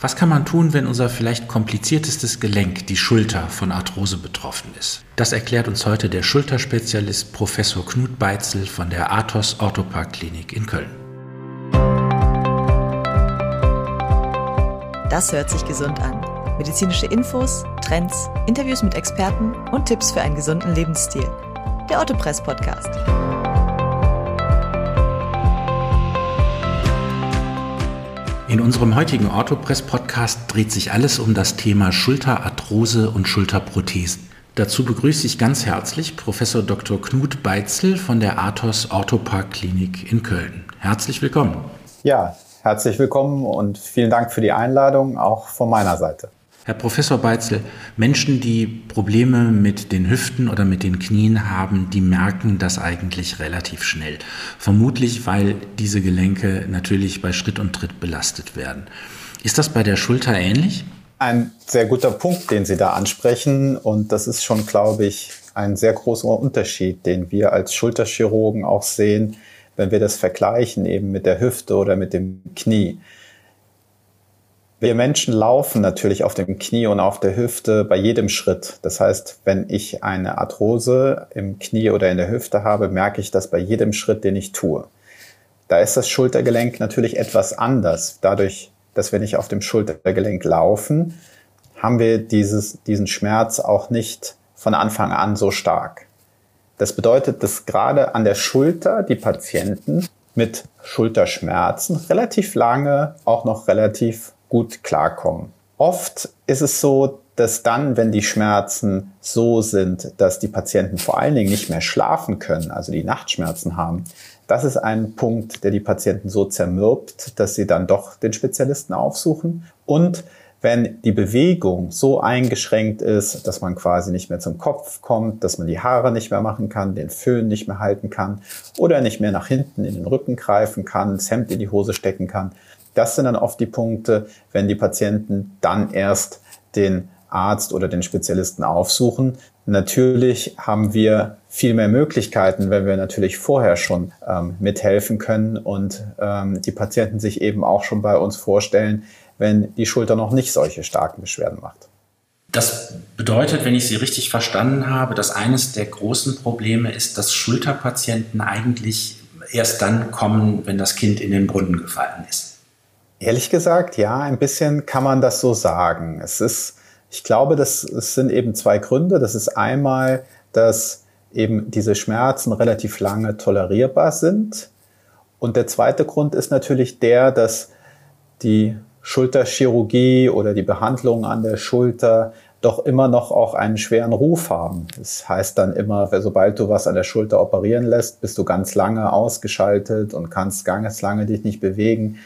Was kann man tun, wenn unser vielleicht kompliziertestes Gelenk, die Schulter, von Arthrose betroffen ist? Das erklärt uns heute der Schulterspezialist Professor Knut Beitzel von der Athos Orthopark Klinik in Köln. Das hört sich gesund an. Medizinische Infos, Trends, Interviews mit Experten und Tipps für einen gesunden Lebensstil. Der Ottopress Podcast. In unserem heutigen Orthopress-Podcast dreht sich alles um das Thema Schulterarthrose und Schulterprothesen. Dazu begrüße ich ganz herzlich Professor Dr. Knut Beitzel von der Athos Orthopark Klinik in Köln. Herzlich willkommen. Ja, herzlich willkommen und vielen Dank für die Einladung, auch von meiner Seite. Herr Professor Beitzel, Menschen, die Probleme mit den Hüften oder mit den Knien haben, die merken das eigentlich relativ schnell. Vermutlich, weil diese Gelenke natürlich bei Schritt und Tritt belastet werden. Ist das bei der Schulter ähnlich? Ein sehr guter Punkt, den Sie da ansprechen. Und das ist schon, glaube ich, ein sehr großer Unterschied, den wir als Schulterchirurgen auch sehen, wenn wir das vergleichen eben mit der Hüfte oder mit dem Knie. Wir Menschen laufen natürlich auf dem Knie und auf der Hüfte bei jedem Schritt. Das heißt, wenn ich eine Arthrose im Knie oder in der Hüfte habe, merke ich das bei jedem Schritt, den ich tue. Da ist das Schultergelenk natürlich etwas anders. Dadurch, dass wir nicht auf dem Schultergelenk laufen, haben wir dieses, diesen Schmerz auch nicht von Anfang an so stark. Das bedeutet, dass gerade an der Schulter die Patienten mit Schulterschmerzen relativ lange auch noch relativ gut klarkommen. Oft ist es so, dass dann, wenn die Schmerzen so sind, dass die Patienten vor allen Dingen nicht mehr schlafen können, also die Nachtschmerzen haben, das ist ein Punkt, der die Patienten so zermürbt, dass sie dann doch den Spezialisten aufsuchen. Und wenn die Bewegung so eingeschränkt ist, dass man quasi nicht mehr zum Kopf kommt, dass man die Haare nicht mehr machen kann, den Föhn nicht mehr halten kann oder nicht mehr nach hinten in den Rücken greifen kann, das Hemd in die Hose stecken kann, das sind dann oft die Punkte, wenn die Patienten dann erst den Arzt oder den Spezialisten aufsuchen. Natürlich haben wir viel mehr Möglichkeiten, wenn wir natürlich vorher schon ähm, mithelfen können und ähm, die Patienten sich eben auch schon bei uns vorstellen, wenn die Schulter noch nicht solche starken Beschwerden macht. Das bedeutet, wenn ich Sie richtig verstanden habe, dass eines der großen Probleme ist, dass Schulterpatienten eigentlich erst dann kommen, wenn das Kind in den Brunnen gefallen ist. Ehrlich gesagt, ja, ein bisschen kann man das so sagen. Es ist, ich glaube, das, es sind eben zwei Gründe. Das ist einmal, dass eben diese Schmerzen relativ lange tolerierbar sind. Und der zweite Grund ist natürlich der, dass die Schulterchirurgie oder die Behandlung an der Schulter doch immer noch auch einen schweren Ruf haben. Das heißt dann immer, sobald du was an der Schulter operieren lässt, bist du ganz lange ausgeschaltet und kannst ganz lange dich nicht bewegen.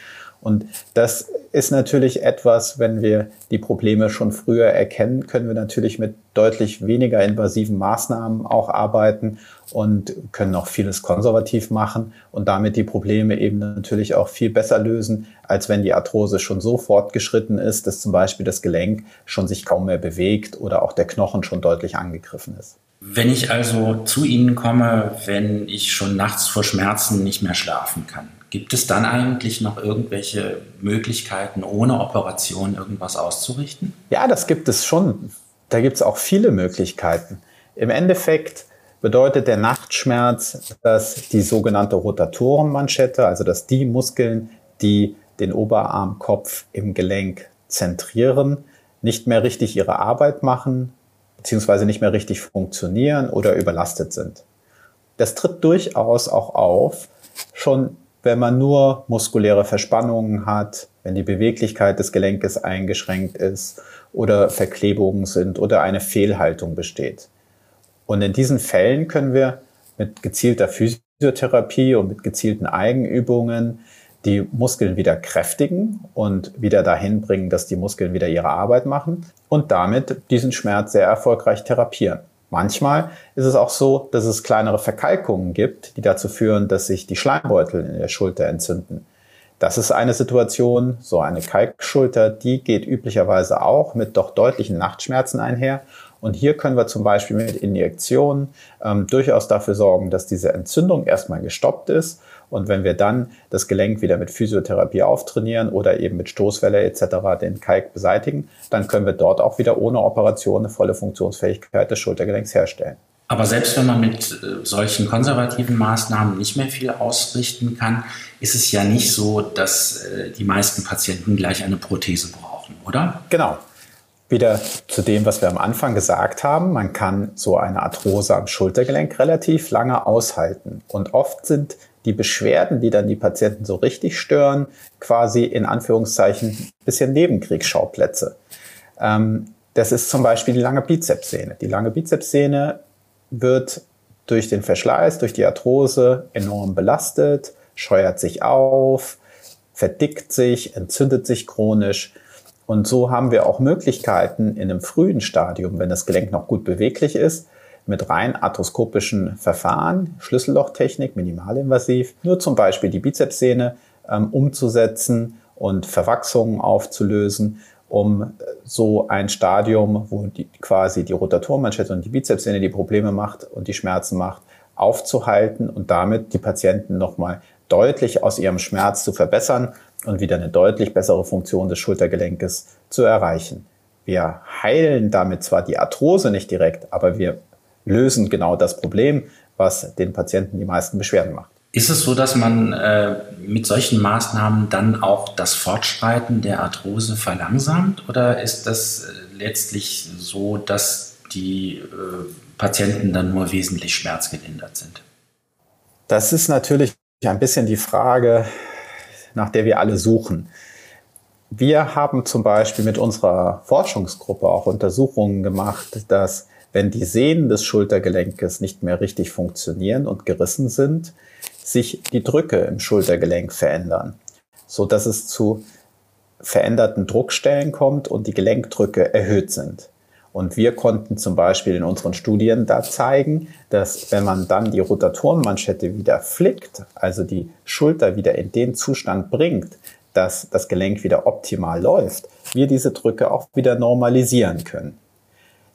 Und das ist natürlich etwas, wenn wir die Probleme schon früher erkennen, können wir natürlich mit deutlich weniger invasiven Maßnahmen auch arbeiten und können auch vieles konservativ machen und damit die Probleme eben natürlich auch viel besser lösen, als wenn die Arthrose schon so fortgeschritten ist, dass zum Beispiel das Gelenk schon sich kaum mehr bewegt oder auch der Knochen schon deutlich angegriffen ist. Wenn ich also zu Ihnen komme, wenn ich schon nachts vor Schmerzen nicht mehr schlafen kann, Gibt es dann eigentlich noch irgendwelche Möglichkeiten, ohne Operation irgendwas auszurichten? Ja, das gibt es schon. Da gibt es auch viele Möglichkeiten. Im Endeffekt bedeutet der Nachtschmerz, dass die sogenannte Rotatorenmanschette, also dass die Muskeln, die den Oberarmkopf im Gelenk zentrieren, nicht mehr richtig ihre Arbeit machen, beziehungsweise nicht mehr richtig funktionieren oder überlastet sind. Das tritt durchaus auch auf, schon wenn man nur muskuläre Verspannungen hat, wenn die Beweglichkeit des Gelenkes eingeschränkt ist oder Verklebungen sind oder eine Fehlhaltung besteht. Und in diesen Fällen können wir mit gezielter Physiotherapie und mit gezielten Eigenübungen die Muskeln wieder kräftigen und wieder dahin bringen, dass die Muskeln wieder ihre Arbeit machen und damit diesen Schmerz sehr erfolgreich therapieren. Manchmal ist es auch so, dass es kleinere Verkalkungen gibt, die dazu führen, dass sich die Schleimbeutel in der Schulter entzünden. Das ist eine Situation, so eine Kalkschulter, die geht üblicherweise auch mit doch deutlichen Nachtschmerzen einher. Und hier können wir zum Beispiel mit Injektionen ähm, durchaus dafür sorgen, dass diese Entzündung erstmal gestoppt ist Und wenn wir dann das Gelenk wieder mit Physiotherapie auftrainieren oder eben mit Stoßwelle etc. den Kalk beseitigen, dann können wir dort auch wieder ohne Operation eine volle Funktionsfähigkeit des Schultergelenks herstellen. Aber selbst wenn man mit äh, solchen konservativen Maßnahmen nicht mehr viel ausrichten kann, ist es ja nicht so, dass äh, die meisten Patienten gleich eine Prothese brauchen, oder? Genau. Wieder zu dem, was wir am Anfang gesagt haben. Man kann so eine Arthrose am Schultergelenk relativ lange aushalten. Und oft sind die Beschwerden, die dann die Patienten so richtig stören, quasi in Anführungszeichen ein bisschen Nebenkriegsschauplätze. Ähm, das ist zum Beispiel die lange Bizepssehne. Die lange Bizepssehne wird durch den Verschleiß, durch die Arthrose enorm belastet, scheuert sich auf, verdickt sich, entzündet sich chronisch. Und so haben wir auch Möglichkeiten in einem frühen Stadium, wenn das Gelenk noch gut beweglich ist, mit rein arthroskopischen Verfahren, Schlüssellochtechnik, minimalinvasiv, nur zum Beispiel die Bizepssehne ähm, umzusetzen und Verwachsungen aufzulösen, um so ein Stadium, wo die, quasi die Rotatorenmanschette und die Bizepssehne die Probleme macht und die Schmerzen macht, aufzuhalten und damit die Patienten nochmal deutlich aus ihrem Schmerz zu verbessern und wieder eine deutlich bessere Funktion des Schultergelenkes zu erreichen. Wir heilen damit zwar die Arthrose nicht direkt, aber wir lösen genau das Problem, was den Patienten die meisten Beschwerden macht. Ist es so, dass man äh, mit solchen Maßnahmen dann auch das Fortschreiten der Arthrose verlangsamt? Oder ist das äh, letztlich so, dass die äh, Patienten dann nur wesentlich schmerzgelindert sind? Das ist natürlich ein bisschen die Frage, nach der wir alle suchen. Wir haben zum Beispiel mit unserer Forschungsgruppe auch Untersuchungen gemacht, dass wenn die Sehnen des Schultergelenkes nicht mehr richtig funktionieren und gerissen sind, sich die Drücke im Schultergelenk verändern, so dass es zu veränderten Druckstellen kommt und die Gelenkdrücke erhöht sind. Und wir konnten zum Beispiel in unseren Studien da zeigen, dass wenn man dann die Rotatorenmanschette wieder flickt, also die Schulter wieder in den Zustand bringt, dass das Gelenk wieder optimal läuft, wir diese Drücke auch wieder normalisieren können.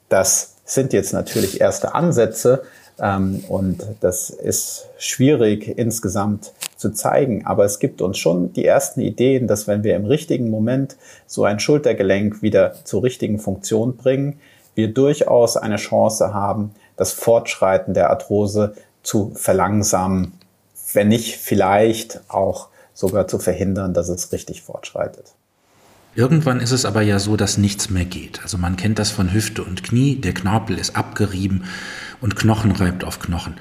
Das sind jetzt natürlich erste Ansätze ähm, und das ist schwierig insgesamt zu zeigen, aber es gibt uns schon die ersten Ideen, dass wenn wir im richtigen Moment so ein Schultergelenk wieder zur richtigen Funktion bringen, wir durchaus eine Chance haben, das Fortschreiten der Arthrose zu verlangsamen, wenn nicht vielleicht auch sogar zu verhindern, dass es richtig fortschreitet. Irgendwann ist es aber ja so, dass nichts mehr geht. Also man kennt das von Hüfte und Knie, der Knorpel ist abgerieben und Knochen reibt auf Knochen.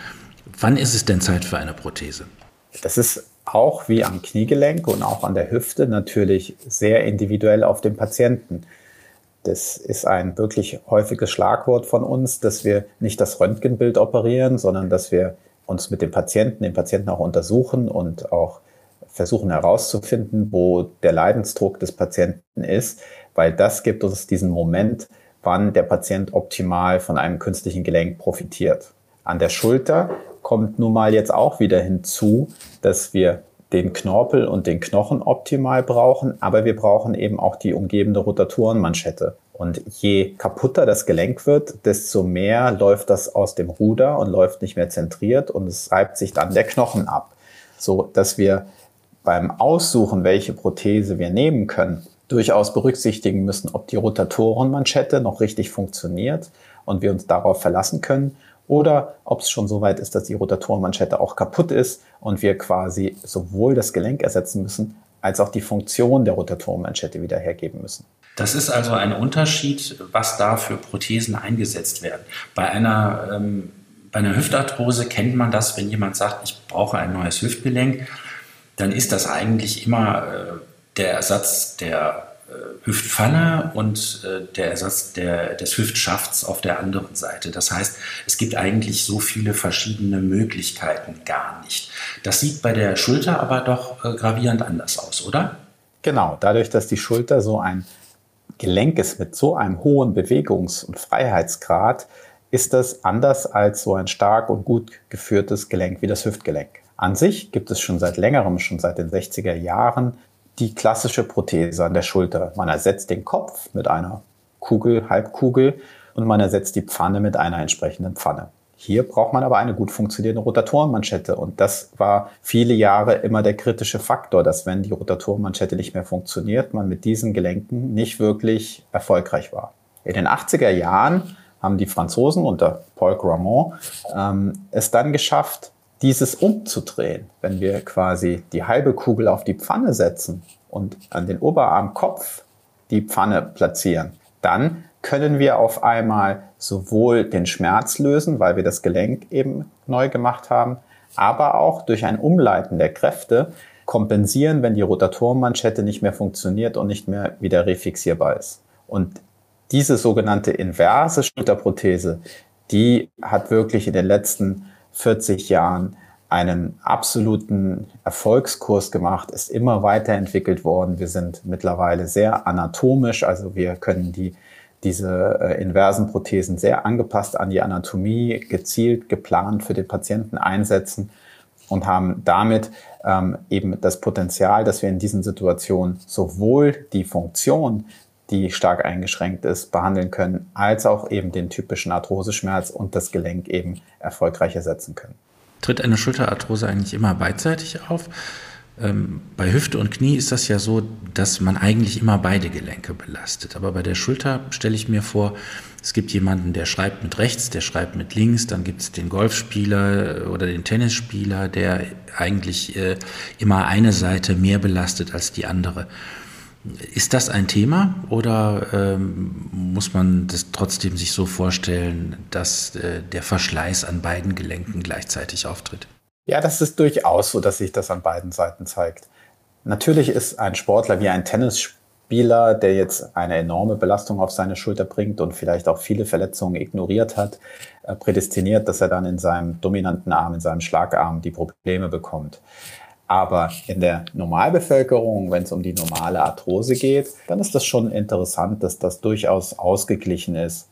Wann ist es denn Zeit für eine Prothese? Das ist auch wie am Kniegelenk und auch an der Hüfte natürlich sehr individuell auf den Patienten. Das ist ein wirklich häufiges Schlagwort von uns, dass wir nicht das Röntgenbild operieren, sondern dass wir uns mit dem Patienten, den Patienten auch untersuchen und auch versuchen herauszufinden, wo der Leidensdruck des Patienten ist, weil das gibt uns diesen Moment, wann der Patient optimal von einem künstlichen Gelenk profitiert. An der Schulter kommt nun mal jetzt auch wieder hinzu, dass wir den Knorpel und den Knochen optimal brauchen, aber wir brauchen eben auch die umgebende Rotatorenmanschette. Und je kaputter das Gelenk wird, desto mehr läuft das aus dem Ruder und läuft nicht mehr zentriert und es reibt sich dann der Knochen ab, so dass wir beim Aussuchen, welche Prothese wir nehmen können, durchaus berücksichtigen müssen, ob die Rotatorenmanschette noch richtig funktioniert und wir uns darauf verlassen können oder ob es schon so weit ist, dass die Rotatorenmanschette auch kaputt ist und wir quasi sowohl das Gelenk ersetzen müssen, als auch die Funktion der Rotatorenmanschette wieder hergeben müssen. Das ist also ein Unterschied, was da für Prothesen eingesetzt werden. Bei einer, ähm, bei einer Hüftarthrose kennt man das, wenn jemand sagt, ich brauche ein neues Hüftgelenk dann ist das eigentlich immer äh, der Ersatz der äh, Hüftpfanne und äh, der Ersatz der, des Hüftschafts auf der anderen Seite. Das heißt, es gibt eigentlich so viele verschiedene Möglichkeiten gar nicht. Das sieht bei der Schulter aber doch äh, gravierend anders aus, oder? Genau, dadurch, dass die Schulter so ein Gelenk ist mit so einem hohen Bewegungs- und Freiheitsgrad, ist das anders als so ein stark und gut geführtes Gelenk wie das Hüftgelenk. An sich gibt es schon seit längerem, schon seit den 60er Jahren, die klassische Prothese an der Schulter. Man ersetzt den Kopf mit einer Kugel, Halbkugel und man ersetzt die Pfanne mit einer entsprechenden Pfanne. Hier braucht man aber eine gut funktionierende Rotatorenmanschette. Und das war viele Jahre immer der kritische Faktor, dass wenn die Rotatorenmanschette nicht mehr funktioniert, man mit diesen Gelenken nicht wirklich erfolgreich war. In den 80er Jahren haben die Franzosen unter Paul Gramont ähm, es dann geschafft, dieses umzudrehen. Wenn wir quasi die halbe Kugel auf die Pfanne setzen und an den Oberarmkopf die Pfanne platzieren, dann können wir auf einmal sowohl den Schmerz lösen, weil wir das Gelenk eben neu gemacht haben, aber auch durch ein Umleiten der Kräfte kompensieren, wenn die Rotatorenmanschette nicht mehr funktioniert und nicht mehr wieder refixierbar ist. Und diese sogenannte inverse Schulterprothese, die hat wirklich in den letzten 40 Jahren einen absoluten Erfolgskurs gemacht, ist immer weiterentwickelt worden. Wir sind mittlerweile sehr anatomisch, also wir können die diese äh, inversen Prothesen sehr angepasst an die Anatomie, gezielt geplant für den Patienten einsetzen und haben damit ähm, eben das Potenzial, dass wir in diesen Situationen sowohl die Funktion, die stark eingeschränkt ist, behandeln können, als auch eben den typischen Arthroseschmerz und das Gelenk eben erfolgreich ersetzen können. Tritt eine Schulterarthrose eigentlich immer beidseitig auf? Ähm, bei Hüfte und Knie ist das ja so, dass man eigentlich immer beide Gelenke belastet. Aber bei der Schulter stelle ich mir vor, es gibt jemanden, der schreibt mit rechts, der schreibt mit links, dann gibt es den Golfspieler oder den Tennisspieler, der eigentlich äh, immer eine Seite mehr belastet als die andere. Ist das ein Thema oder ähm, muss man das trotzdem sich so vorstellen, dass äh, der Verschleiß an beiden Gelenken gleichzeitig auftritt? Ja, das ist durchaus so, dass sich das an beiden Seiten zeigt. Natürlich ist ein Sportler wie ein Tennisspieler, der jetzt eine enorme Belastung auf seine Schulter bringt und vielleicht auch viele Verletzungen ignoriert hat, äh, prädestiniert, dass er dann in seinem dominanten Arm, in seinem Schlagarm die Probleme bekommt. Aber in der Normalbevölkerung, wenn es um die normale Arthrose geht, dann ist das schon interessant, dass das durchaus ausgeglichen ist.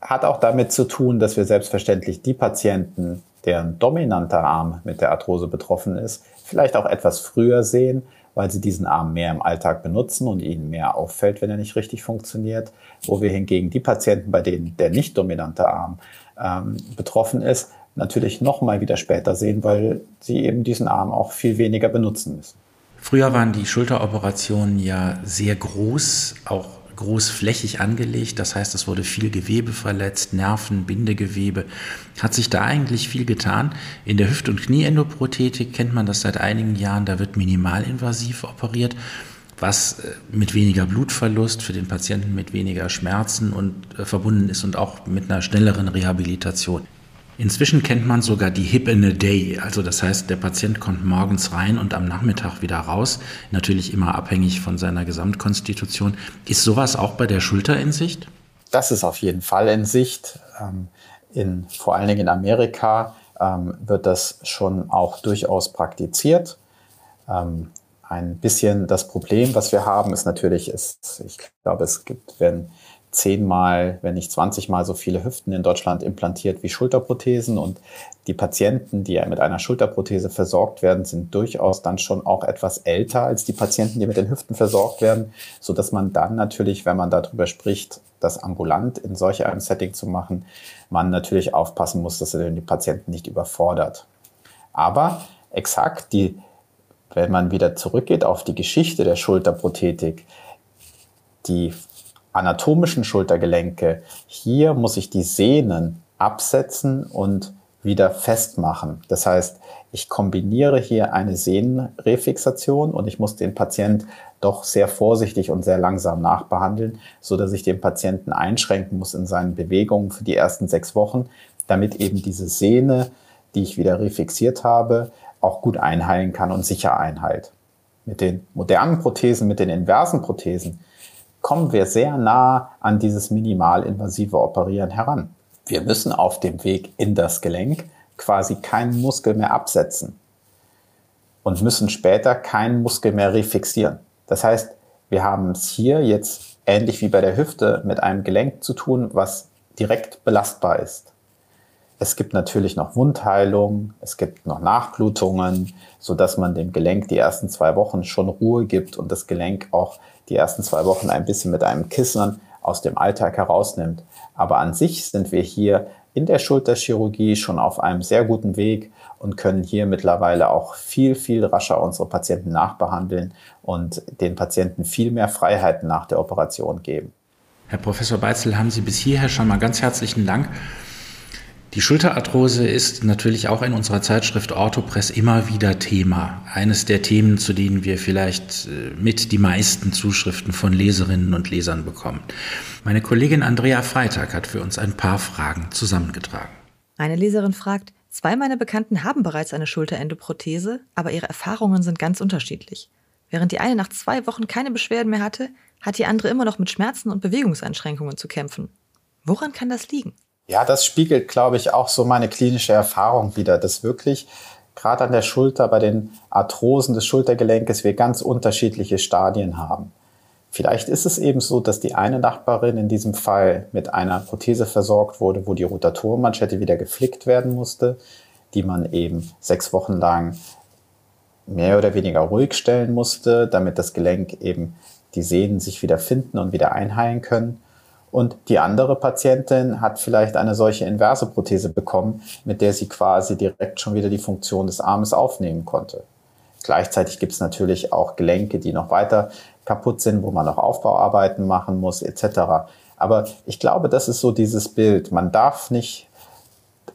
Hat auch damit zu tun, dass wir selbstverständlich die Patienten, deren dominanter Arm mit der Arthrose betroffen ist, vielleicht auch etwas früher sehen, weil sie diesen Arm mehr im Alltag benutzen und ihnen mehr auffällt, wenn er nicht richtig funktioniert. Wo wir hingegen die Patienten, bei denen der nicht dominante Arm ähm, betroffen ist, natürlich noch mal wieder später sehen, weil sie eben diesen Arm auch viel weniger benutzen müssen. Früher waren die Schulteroperationen ja sehr groß, auch großflächig angelegt. Das heißt, es wurde viel Gewebe verletzt, Nerven, Bindegewebe. Hat sich da eigentlich viel getan? In der Hüft- und Knieendoprothetik kennt man das seit einigen Jahren. Da wird minimalinvasiv operiert, was äh, mit weniger Blutverlust für den Patienten, mit weniger Schmerzen und äh, verbunden ist und auch mit einer schnelleren Rehabilitation. Inzwischen kennt man sogar die Hip in a Day. Also das heißt, der Patient kommt morgens rein und am Nachmittag wieder raus. Natürlich immer abhängig von seiner Gesamtkonstitution. Ist sowas auch bei der Schulter in Sicht? Das ist auf jeden Fall in Sicht. Ähm, in, vor allen Dingen in Amerika ähm, wird das schon auch durchaus praktiziert. Ähm, ein bisschen das Problem, was wir haben, ist natürlich, ist, ich glaube, es gibt, wenn zehnmal, wenn nicht zwanzigmal so viele Hüften in Deutschland implantiert wie Schulterprothesen. Und die Patienten, die mit einer Schulterprothese versorgt werden, sind durchaus dann schon auch etwas älter als die Patienten, die mit den Hüften versorgt werden, so dass man dann natürlich, wenn man darüber spricht, das ambulant in solch einem Setting zu machen, man natürlich aufpassen muss, dass er die Patienten nicht überfordert. Aber exakt die, wenn man wieder zurückgeht auf die Geschichte der Schulterprothetik, die anatomischen Schultergelenke, hier muss ich die Sehnen absetzen und wieder festmachen. Das heißt, ich kombiniere hier eine Sehnenrefixation und ich muss den Patient doch sehr vorsichtig und sehr langsam nachbehandeln, so dass ich den Patienten einschränken muss in seinen Bewegungen für die ersten sechs Wochen, damit eben diese Sehne, die ich wieder refixiert habe, auch gut einheilen kann und sicher einheilt. Mit den modernen Prothesen, mit den inversen Prothesen, kommen wir sehr nah an dieses minimalinvasive Operieren heran. Wir müssen auf dem Weg in das Gelenk quasi keinen Muskel mehr absetzen und müssen später keinen Muskel mehr refixieren. Das heißt, wir haben es hier jetzt ähnlich wie bei der Hüfte mit einem Gelenk zu tun, was direkt belastbar ist. Es gibt natürlich noch Wundheilung, es gibt noch Nachblutungen, so dass man dem Gelenk die ersten zwei Wochen schon Ruhe gibt und das Gelenk auch die ersten zwei Wochen ein bisschen mit einem Kissen aus dem Alltag herausnimmt. Aber an sich sind wir hier in der Schulterchirurgie schon auf einem sehr guten Weg und können hier mittlerweile auch viel, viel rascher unsere Patienten nachbehandeln und den Patienten viel mehr Freiheiten nach der Operation geben. Herr Professor Beitzel, haben Sie bis hierher schon mal ganz herzlichen Dank. Die Schulterarthrose ist natürlich auch in unserer Zeitschrift Orthopress immer wieder Thema. Eines der Themen, zu denen wir vielleicht äh, mit die meisten Zuschriften von Leserinnen und Lesern bekommen. Meine Kollegin Andrea Freitag hat für uns ein paar Fragen zusammengetragen. Eine Leserin fragt, zwei meiner Bekannten haben bereits eine Schulterendoprothese, aber ihre Erfahrungen sind ganz unterschiedlich. Während die eine nach zwei Wochen keine Beschwerden mehr hatte, hat die andere immer noch mit Schmerzen und Bewegungseinschränkungen zu kämpfen. Woran kann das liegen? Ja, das spiegelt, glaube ich, auch so meine klinische Erfahrung wieder, dass wirklich gerade an der Schulter bei den Arthrosen des Schultergelenkes wir ganz unterschiedliche Stadien haben. Vielleicht ist es eben so, dass die eine Nachbarin in diesem Fall mit einer Prothese versorgt wurde, wo die Rotatorenmanschette wieder geflickt werden musste, die man eben sechs Wochen lang mehr oder weniger ruhig stellen musste, damit das Gelenk eben die Sehnen sich wieder finden und wieder einheilen können. Und die andere Patientin hat vielleicht eine solche inverse Prothese bekommen, mit der sie quasi direkt schon wieder die Funktion des Armes aufnehmen konnte. Gleichzeitig gibt es natürlich auch Gelenke, die noch weiter kaputt sind, wo man noch Aufbauarbeiten machen muss, etc. Aber ich glaube, das ist so dieses Bild. Man darf nicht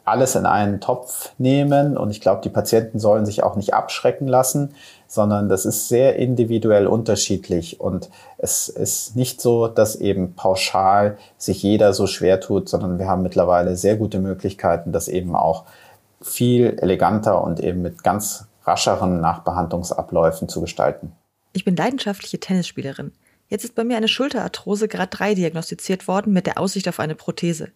alles in einen Topf nehmen und ich glaube, die Patienten sollen sich auch nicht abschrecken lassen, sondern das ist sehr individuell unterschiedlich und es ist nicht so, dass eben pauschal sich jeder so schwer tut, sondern wir haben mittlerweile sehr gute Möglichkeiten, das eben auch viel eleganter und eben mit ganz rascheren Nachbehandlungsabläufen zu gestalten. Ich bin leidenschaftliche Tennisspielerin. Jetzt ist bei mir eine Schulterarthrose Grad 3 diagnostiziert worden mit der Aussicht auf eine Prothese.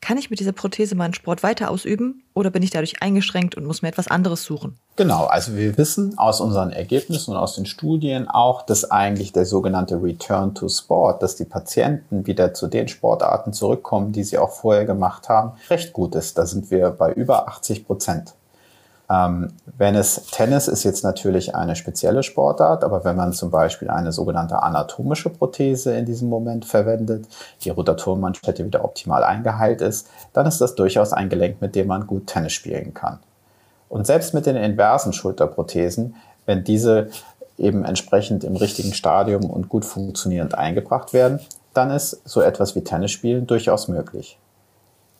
Kann ich mit dieser Prothese meinen Sport weiter ausüben oder bin ich dadurch eingeschränkt und muss mir etwas anderes suchen? Genau, also wir wissen aus unseren Ergebnissen und aus den Studien auch, dass eigentlich der sogenannte Return to Sport, dass die Patienten wieder zu den Sportarten zurückkommen, die sie auch vorher gemacht haben, recht gut ist. Da sind wir bei über 80 Prozent. Ähm, wenn es Tennis ist jetzt natürlich eine spezielle Sportart, aber wenn man zum Beispiel eine sogenannte anatomische Prothese in diesem Moment verwendet, die Rotatormanschette wieder optimal eingeheilt ist, dann ist das durchaus ein Gelenk, mit dem man gut Tennis spielen kann. Und selbst mit den inversen Schulterprothesen, wenn diese eben entsprechend im richtigen Stadium und gut funktionierend eingebracht werden, dann ist so etwas wie Tennisspielen durchaus möglich.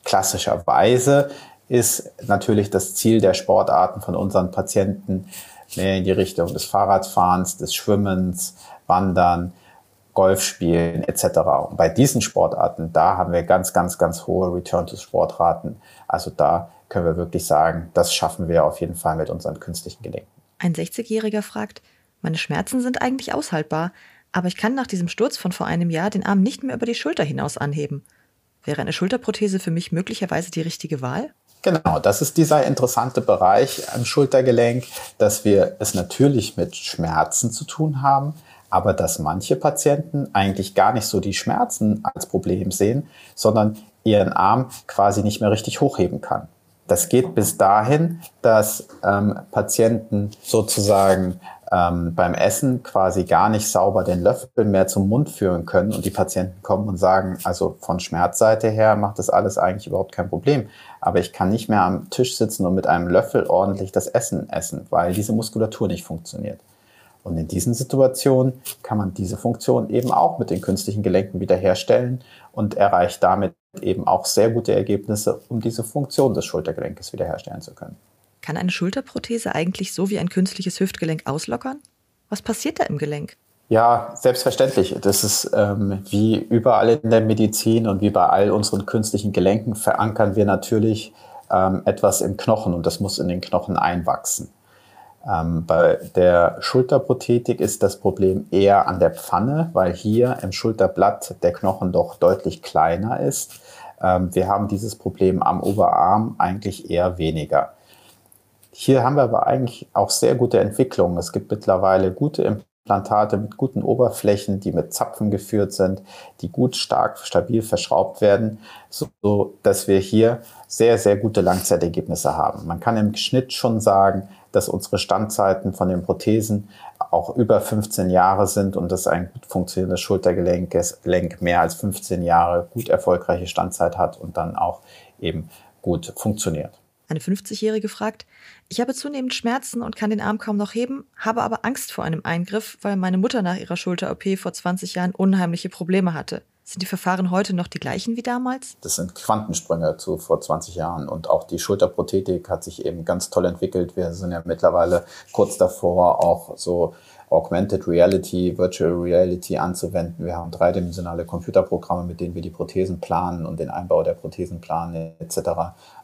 Klassischerweise ist natürlich das Ziel der Sportarten von unseren Patienten mehr in die Richtung des Fahrradfahrens, des Schwimmens, Wandern, Golfspielen etc. Und bei diesen Sportarten, da haben wir ganz, ganz, ganz hohe Return-to-Sportraten. Also da können wir wirklich sagen, das schaffen wir auf jeden Fall mit unseren künstlichen Gelenken. Ein 60-Jähriger fragt, meine Schmerzen sind eigentlich aushaltbar, aber ich kann nach diesem Sturz von vor einem Jahr den Arm nicht mehr über die Schulter hinaus anheben. Wäre eine Schulterprothese für mich möglicherweise die richtige Wahl? Genau, das ist dieser interessante Bereich am Schultergelenk, dass wir es natürlich mit Schmerzen zu tun haben, aber dass manche Patienten eigentlich gar nicht so die Schmerzen als Problem sehen, sondern ihren Arm quasi nicht mehr richtig hochheben kann. Das geht bis dahin, dass ähm, Patienten sozusagen ähm, beim Essen quasi gar nicht sauber den Löffel mehr zum Mund führen können und die Patienten kommen und sagen, also von Schmerzseite her macht das alles eigentlich überhaupt kein Problem. Aber ich kann nicht mehr am Tisch sitzen und mit einem Löffel ordentlich das Essen essen, weil diese Muskulatur nicht funktioniert. Und in diesen Situationen kann man diese Funktion eben auch mit den künstlichen Gelenken wiederherstellen und erreicht damit eben auch sehr gute Ergebnisse, um diese Funktion des Schultergelenkes wiederherstellen zu können. Kann eine Schulterprothese eigentlich so wie ein künstliches Hüftgelenk auslockern? Was passiert da im Gelenk? Ja, selbstverständlich. Das ist ähm, wie überall in der Medizin und wie bei all unseren künstlichen Gelenken verankern wir natürlich ähm, etwas im Knochen und das muss in den Knochen einwachsen. Ähm, bei der Schulterprothetik ist das Problem eher an der Pfanne, weil hier im Schulterblatt der Knochen doch deutlich kleiner ist. Ähm, wir haben dieses Problem am Oberarm eigentlich eher weniger. Hier haben wir aber eigentlich auch sehr gute Entwicklungen. Es gibt mittlerweile gute Implantate mit guten Oberflächen, die mit Zapfen geführt sind, die gut, stark, stabil verschraubt werden, so dass wir hier sehr, sehr gute Langzeitergebnisse haben. Man kann im Schnitt schon sagen, dass unsere Standzeiten von den Prothesen auch über 15 Jahre sind und dass ein gut funktionierendes Schultergelenk Gelenk mehr als 15 Jahre gut erfolgreiche Standzeit hat und dann auch eben gut funktioniert. Eine 50-Jährige fragt, ich habe zunehmend Schmerzen und kann den Arm kaum noch heben, habe aber Angst vor einem Eingriff, weil meine Mutter nach ihrer Schulter-OP vor 20 Jahren unheimliche Probleme hatte. Sind die Verfahren heute noch die gleichen wie damals? Das sind Quantensprünge zu vor 20 Jahren. Und auch die Schulterprothetik hat sich eben ganz toll entwickelt. Wir sind ja mittlerweile kurz davor, auch so Augmented Reality, Virtual Reality anzuwenden. Wir haben dreidimensionale Computerprogramme, mit denen wir die Prothesen planen und den Einbau der Prothesen planen etc.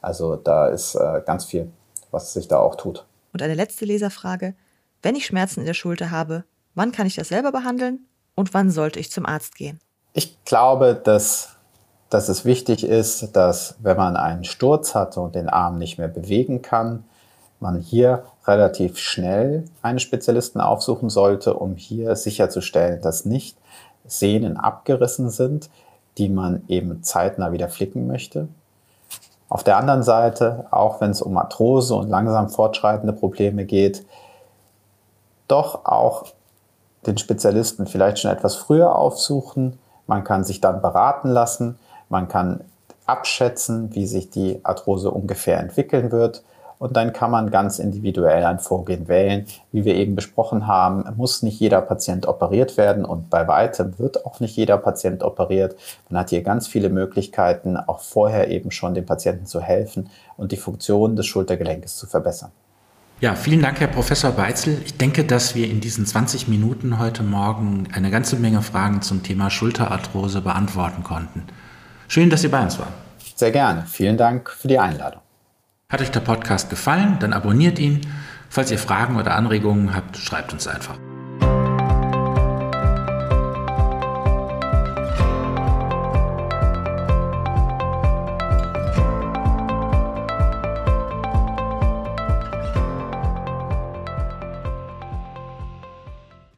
Also da ist äh, ganz viel, was sich da auch tut. Und eine letzte Leserfrage. Wenn ich Schmerzen in der Schulter habe, wann kann ich das selber behandeln und wann sollte ich zum Arzt gehen? Ich glaube, dass, dass es wichtig ist, dass wenn man einen Sturz hat und den Arm nicht mehr bewegen kann, man hier relativ schnell einen Spezialisten aufsuchen sollte, um hier sicherzustellen, dass nicht Sehnen abgerissen sind, die man eben zeitnah wieder flicken möchte. Auf der anderen Seite, auch wenn es um Arthrose und langsam fortschreitende Probleme geht, doch auch den Spezialisten vielleicht schon etwas früher aufsuchen, man kann sich dann beraten lassen, man kann abschätzen, wie sich die Arthrose ungefähr entwickeln wird. Und dann kann man ganz individuell ein Vorgehen wählen. Wie wir eben besprochen haben, muss nicht jeder Patient operiert werden und bei weitem wird auch nicht jeder Patient operiert. Man hat hier ganz viele Möglichkeiten, auch vorher eben schon dem Patienten zu helfen und die Funktion des Schultergelenkes zu verbessern. Ja, vielen Dank, Herr Professor Beitzel. Ich denke, dass wir in diesen 20 Minuten heute Morgen eine ganze Menge Fragen zum Thema Schulterarthrose beantworten konnten. Schön, dass Sie bei uns waren. Sehr gerne. Vielen Dank für die Einladung. Hat euch der Podcast gefallen? Dann abonniert ihn. Falls ihr Fragen oder Anregungen habt, schreibt uns einfach.